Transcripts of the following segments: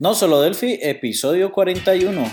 No solo Delphi, episodio 41.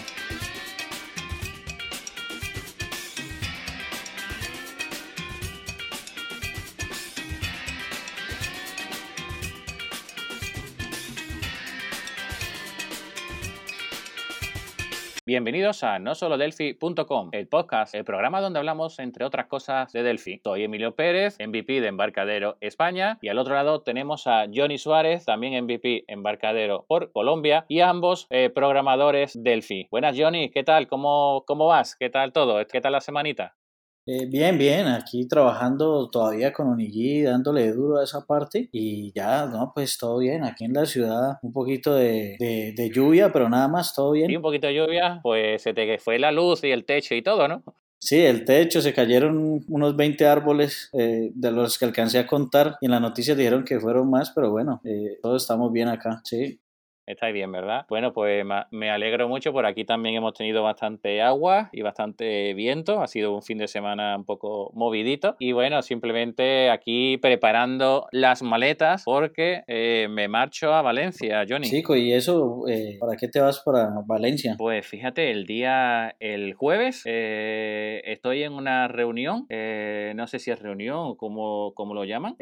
Bienvenidos a nosolodelphi.com, el podcast, el programa donde hablamos, entre otras cosas, de Delphi. Soy Emilio Pérez, MVP de Embarcadero España, y al otro lado tenemos a Johnny Suárez, también MVP Embarcadero por Colombia, y ambos eh, programadores Delphi. Buenas, Johnny, ¿qué tal? ¿Cómo, ¿Cómo vas? ¿Qué tal todo? ¿Qué tal la semanita? Eh, bien, bien, aquí trabajando todavía con Onigui, dándole duro a esa parte y ya, no, pues todo bien, aquí en la ciudad un poquito de, de, lluvia, pero nada más, todo bien. Y un poquito de lluvia, pues se te fue la luz y el techo y todo, ¿no? Sí, el techo, se cayeron unos 20 árboles eh, de los que alcancé a contar y en la noticia dijeron que fueron más, pero bueno, eh, todos estamos bien acá, sí. Estáis bien, ¿verdad? Bueno, pues me alegro mucho. Por aquí también hemos tenido bastante agua y bastante viento. Ha sido un fin de semana un poco movidito. Y bueno, simplemente aquí preparando las maletas porque eh, me marcho a Valencia, Johnny. Chico, ¿y eso eh, para qué te vas para Valencia? Pues fíjate, el día, el jueves, eh, estoy en una reunión, no sé si es reunión o como, lo llaman,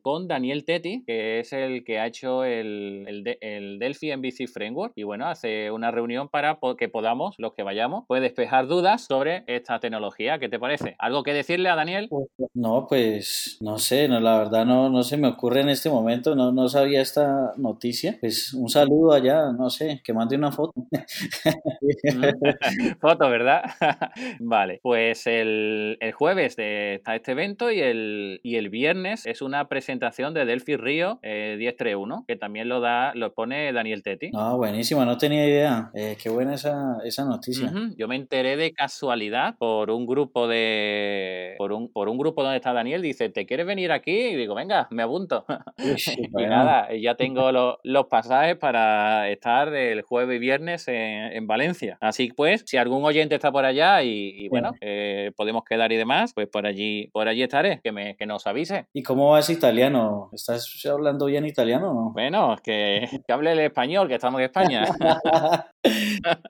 con Daniel Tetti, que es el que ha hecho el, el, el Delphi MVC Framework y bueno, hace una reunión para que podamos, los que vayamos, pues despejar dudas sobre esta tecnología. ¿Qué te parece? ¿Algo que decirle a Daniel? Pues, no, pues no sé, no, la verdad no, no se me ocurre en este momento, no, no sabía esta noticia. Pues un saludo allá, no sé, que mande una foto. foto, ¿verdad? vale, pues el, jueves está este evento y el, y el viernes es una presentación de Delphi Río eh, 1031, que también lo da, lo pone Daniel Tetti. Ah, buenísimo, no tenía idea. Eh, qué buena esa, esa noticia. Yo me enteré de casualidad por un grupo de. Por un, por un grupo donde está Daniel. Dice, ¿te quieres venir aquí? Y digo, venga, me apunto. y nada, ya tengo los, pasajes para estar el jueves y viernes en, Valencia. Así pues, si algún oyente está por allá y, bueno, eh, podemos quedar y demás, pues por allí, por allí estaré, que, me, que nos avise. ¿Y cómo vas italiano? ¿Estás hablando bien italiano o no? Bueno, es que, que hable el español, que estamos en España.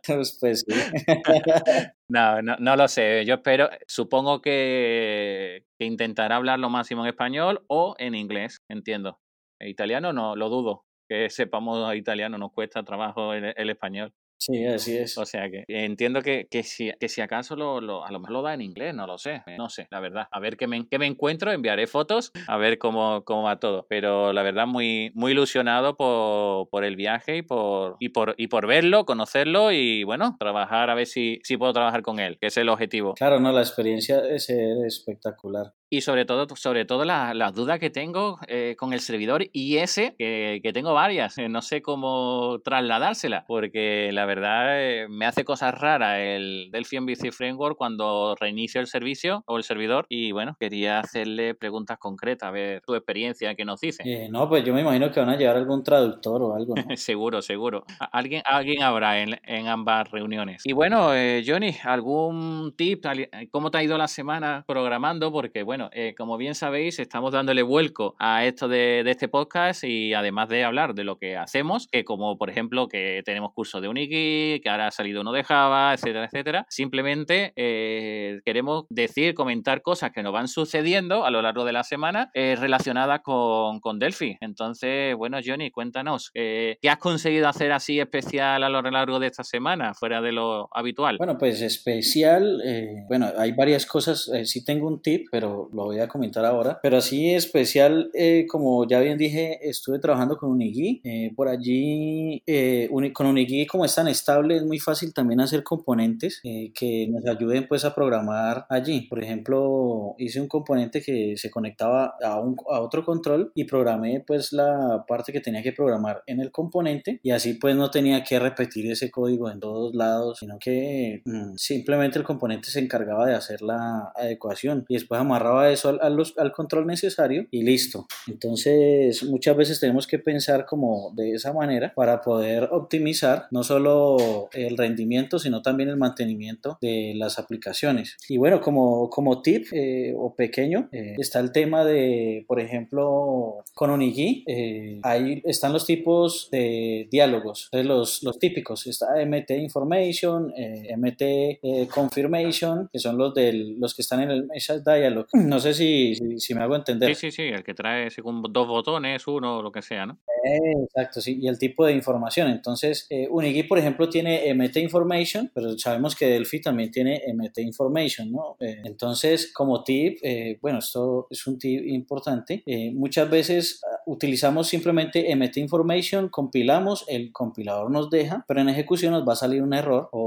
pues, pues no, no, no, lo sé. Yo espero, supongo que, que intentará hablar lo máximo en español o en inglés, entiendo. En italiano no, lo dudo. Que sepamos italiano, nos cuesta trabajo el español. Sí, así es. O sea que entiendo que, que, si, que si acaso lo, lo, a lo mejor lo da en inglés, no lo sé. No sé, la verdad. A ver qué me, qué me encuentro, enviaré fotos, a ver cómo, cómo va todo. Pero la verdad, muy, muy ilusionado por, por el viaje y por, y, por, y por verlo, conocerlo y bueno, trabajar a ver si, si puedo trabajar con él, que es el objetivo. Claro, no, la experiencia es espectacular y sobre todo, sobre todo las dudas que tengo eh, con el servidor ese, que, que tengo varias, eh, no sé cómo trasladársela, porque la verdad eh, me hace cosas raras el Delphi MVC Framework cuando reinicio el servicio o el servidor y bueno, quería hacerle preguntas concretas, a ver tu experiencia, que nos dice. no, pues yo me imagino que van a llevar algún traductor o algo. seguro, seguro. Alguien, alguien habrá en, en ambas reuniones. Y bueno, Johnny, ¿algún tip? ¿Cómo te ha ido la semana programando? Porque bueno, bueno, eh, como bien sabéis, estamos dándole vuelco a esto de, este podcast y además de hablar de lo que hacemos, que como por ejemplo que tenemos curso de Uniki, que ahora ha salido uno de Java, etcétera, etcétera, simplemente eh, queremos decir, comentar cosas que nos van sucediendo a lo largo de la semana eh, relacionadas con, con, Delphi. Entonces, bueno, Johnny, cuéntanos, ¿qué has conseguido hacer así especial a lo largo de esta semana, fuera de lo habitual? Bueno, pues especial, bueno, hay varias cosas, sí tengo un tip, pero lo voy a comentar ahora. Pero así especial, eh, como ya bien dije, estuve trabajando con Unigui. Eh, por allí, eh, con Unigui, como es tan estable, es muy fácil también hacer componentes que nos ayuden pues a programar allí. Por ejemplo, hice un componente que se conectaba a, un, a otro control y programé pues la parte que tenía que programar en el componente y así pues no tenía que repetir ese código en todos lados, sino que mm, simplemente el componente se encargaba de hacer la adecuación y después amarraba llevaba eso al, al, control necesario y listo. Entonces, muchas veces tenemos que pensar como de esa manera para poder optimizar no solo el rendimiento, sino también el mantenimiento de las aplicaciones. Y bueno, como, como tip eh, o pequeño, eh, está el tema de, por ejemplo, con Unigi, eh, ahí están los tipos de diálogos, los, los típicos. Está MT Information, MT Confirmation, que son los, del, los que están en el Message Dialog. No sé si, si, me hago entender. Sí, sí, sí, el que trae según dos botones, uno, lo que sea, ¿no? exacto, sí, y el tipo de información. Entonces, Unigi, por ejemplo, tiene MT Information, pero sabemos que Delphi también tiene MT Information, ¿no? entonces, como tip, bueno, esto es un tip importante. muchas veces ah, utilizamos simplemente MT Information, compilamos, el compilador nos deja, pero en ejecución nos va a salir un error o,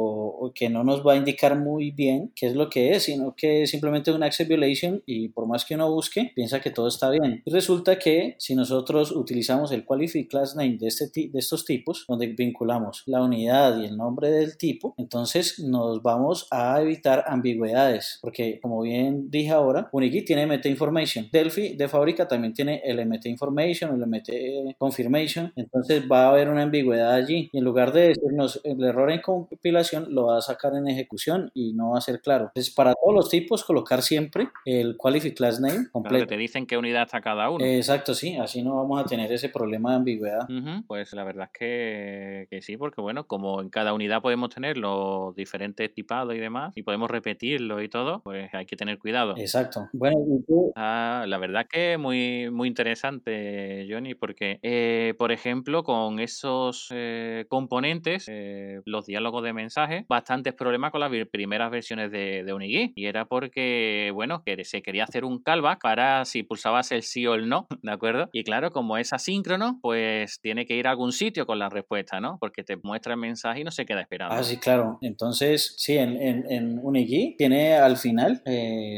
que no nos va a indicar muy bien qué es lo que es, sino que es simplemente una access violation y por más que uno busque, piensa que todo está bien. Y resulta que si nosotros utilizamos el qualify class name de, este de estos tipos, donde vinculamos la unidad y el nombre del tipo, entonces nos vamos a evitar ambigüedades, porque como bien dije ahora, Unigi tiene MT Information, Delphi de fábrica también tiene el MT Information, o le mete confirmation, entonces va a haber una ambigüedad allí y en lugar de decirnos el error en compilación lo va a sacar en ejecución y no va a ser claro. Entonces para todos los tipos colocar siempre el qualify class name completo. te dicen qué unidad está cada uno. Exacto, sí, así no vamos a tener ese problema de ambigüedad. Pues la verdad es que, que, sí, porque bueno, como en cada unidad podemos tener los diferentes tipados y demás y podemos repetirlo y todo, pues hay que tener cuidado. Exacto. Bueno, ¿y tú? Ah, la verdad que muy, muy interesante Johnny, porque, eh, por ejemplo, con esos eh, componentes, eh, los diálogos de mensaje, bastantes problemas con las primeras versiones de, de Unigui. Y era porque, bueno, que se quería hacer un callback para si pulsabas el sí o el no, ¿de acuerdo? Y claro, como es asíncrono, pues tiene que ir a algún sitio con la respuesta, ¿no? Porque te muestra el mensaje y no se queda esperando. Ah, sí, claro. Entonces, sí, en, en, en Unigui tiene al final,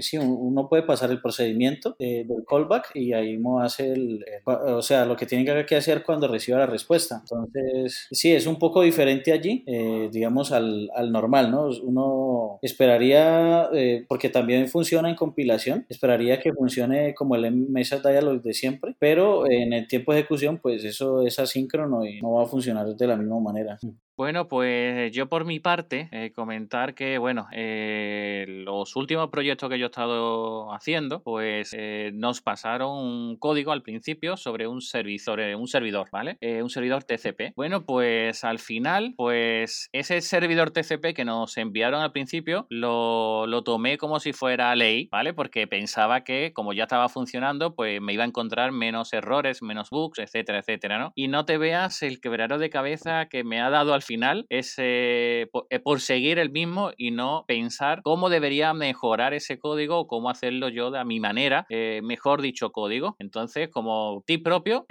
sí, uno puede pasar el procedimiento del callback y ahí uno hace el, o sea, lo que tiene que hacer cuando reciba la respuesta. Entonces, sí, es un poco diferente allí, eh, digamos, al, al, normal, ¿no? Uno esperaría, eh, porque también funciona en compilación, esperaría que funcione como el message dialog de siempre, pero en el tiempo de ejecución, pues eso es asíncrono y no va a funcionar de la misma manera. Bueno, pues yo por mi parte eh, comentar que, bueno, eh, los últimos proyectos que yo he estado haciendo, pues eh, nos pasaron un código al principio sobre un servidor, un servidor, ¿vale? un servidor TCP. Bueno, pues al final, pues ese servidor TCP que nos enviaron al principio, lo, lo tomé como si fuera ley, ¿vale? Porque pensaba que como ya estaba funcionando, pues me iba a encontrar menos errores, menos bugs, etcétera, etcétera, ¿no? Y no te veas el quebrero de cabeza que me ha dado al final final es eh, eh, por, seguir el mismo y no pensar cómo debería mejorar ese código o cómo hacerlo yo de a mi manera, eh, mejor dicho código. Entonces, como tip propio,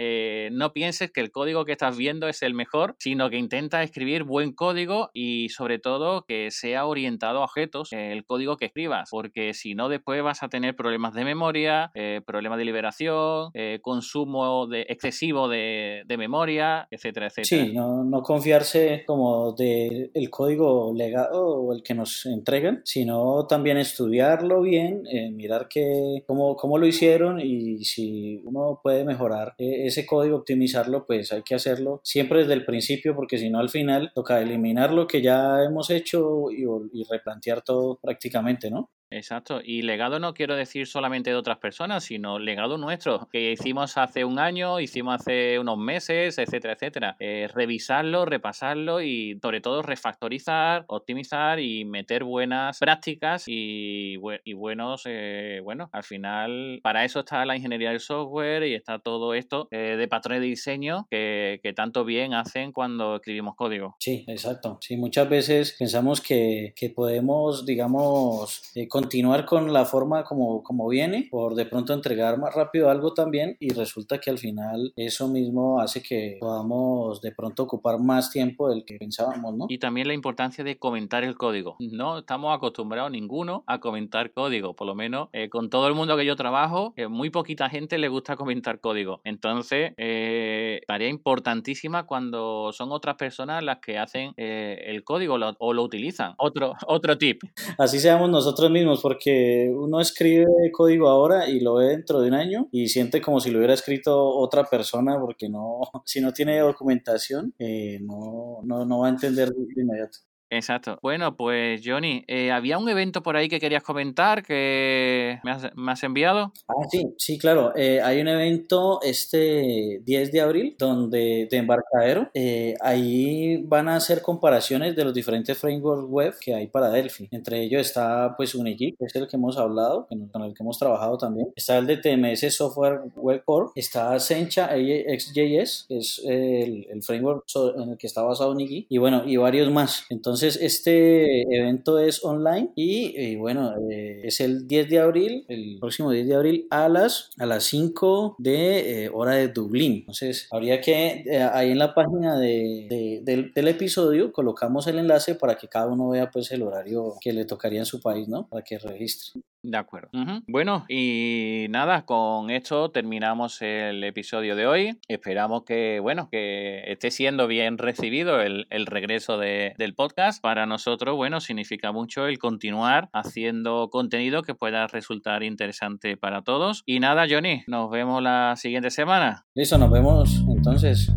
no pienses que el código que estás viendo es el mejor, sino que intenta escribir buen código y sobre todo que sea orientado a objetos el código que escribas, porque si no después vas a tener problemas de memoria, problemas de liberación, consumo de, excesivo de, memoria, etcétera, etcétera. Sí, no confiarse como del el código legado o el que nos entregan, sino también estudiarlo bien, eh, mirar que, cómo, cómo, lo hicieron y si uno puede mejorar eh, ese código, optimizarlo, pues hay que hacerlo siempre desde el principio porque si no al final toca eliminar lo que ya hemos hecho y, y replantear todo prácticamente, ¿no? Exacto. Y legado no quiero decir solamente de otras personas, sino legado nuestro, que hicimos hace un año, hicimos hace unos meses, etcétera, etcétera. Eh, revisarlo, repasarlo y sobre todo refactorizar, optimizar y meter buenas prácticas y, y buenos, eh, bueno, al final para eso está la ingeniería del software y está todo esto eh, de patrones de diseño que, que, tanto bien hacen cuando escribimos código. Sí, exacto. Sí, muchas veces pensamos que, que podemos, digamos, continuar con la forma como, como viene, por de pronto entregar más rápido algo también y resulta que al final eso mismo hace que podamos de pronto ocupar más tiempo del que pensábamos, ¿no? Y también la importancia de comentar el código. No estamos acostumbrados ninguno a comentar código, por lo menos eh, con todo el mundo que yo trabajo, eh, muy poquita gente le gusta comentar código. Entonces, eh, tarea importantísima cuando son otras personas las que hacen el código o lo utilizan. Otro, otro tip. Así seamos nosotros mismos porque uno escribe código ahora y lo ve dentro de un año y siente como si lo hubiera escrito otra persona, porque no, si no tiene documentación, eh, no, no, no va a entender de inmediato. Exacto. Bueno, pues Johnny, eh, había un evento por ahí que querías comentar que me has, enviado. Ah, sí, sí, claro. Eh, hay un evento este 10 de abril donde de embarcadero. Eh, ahí van a hacer comparaciones de los diferentes frameworks web que hay para Delphi. Entre ellos está pues Unigig, que es el que hemos hablado, con el que hemos trabajado también. Está el de TMS Software Web Core. Está Sencha XJS, que es el, el framework en el que está basado Unigig. Y bueno, y varios más. Entonces, entonces, este evento es online y, bueno, eh, es el 10 de abril, el próximo 10 de abril a las, a las 5 de eh, hora de Dublín. Entonces, habría que eh, ahí en la página de, del, del, episodio colocamos el enlace para que cada uno vea pues el horario que le tocaría en su país, ¿no? Para que registre. De acuerdo. Bueno, y nada, con esto terminamos el episodio de hoy. Esperamos que, bueno, que esté siendo bien recibido el, regreso del podcast. Para nosotros, bueno, significa mucho el continuar haciendo contenido que pueda resultar interesante para todos. Y nada, Johnny, nos vemos la siguiente semana. Listo, nos vemos entonces.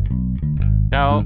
Chao.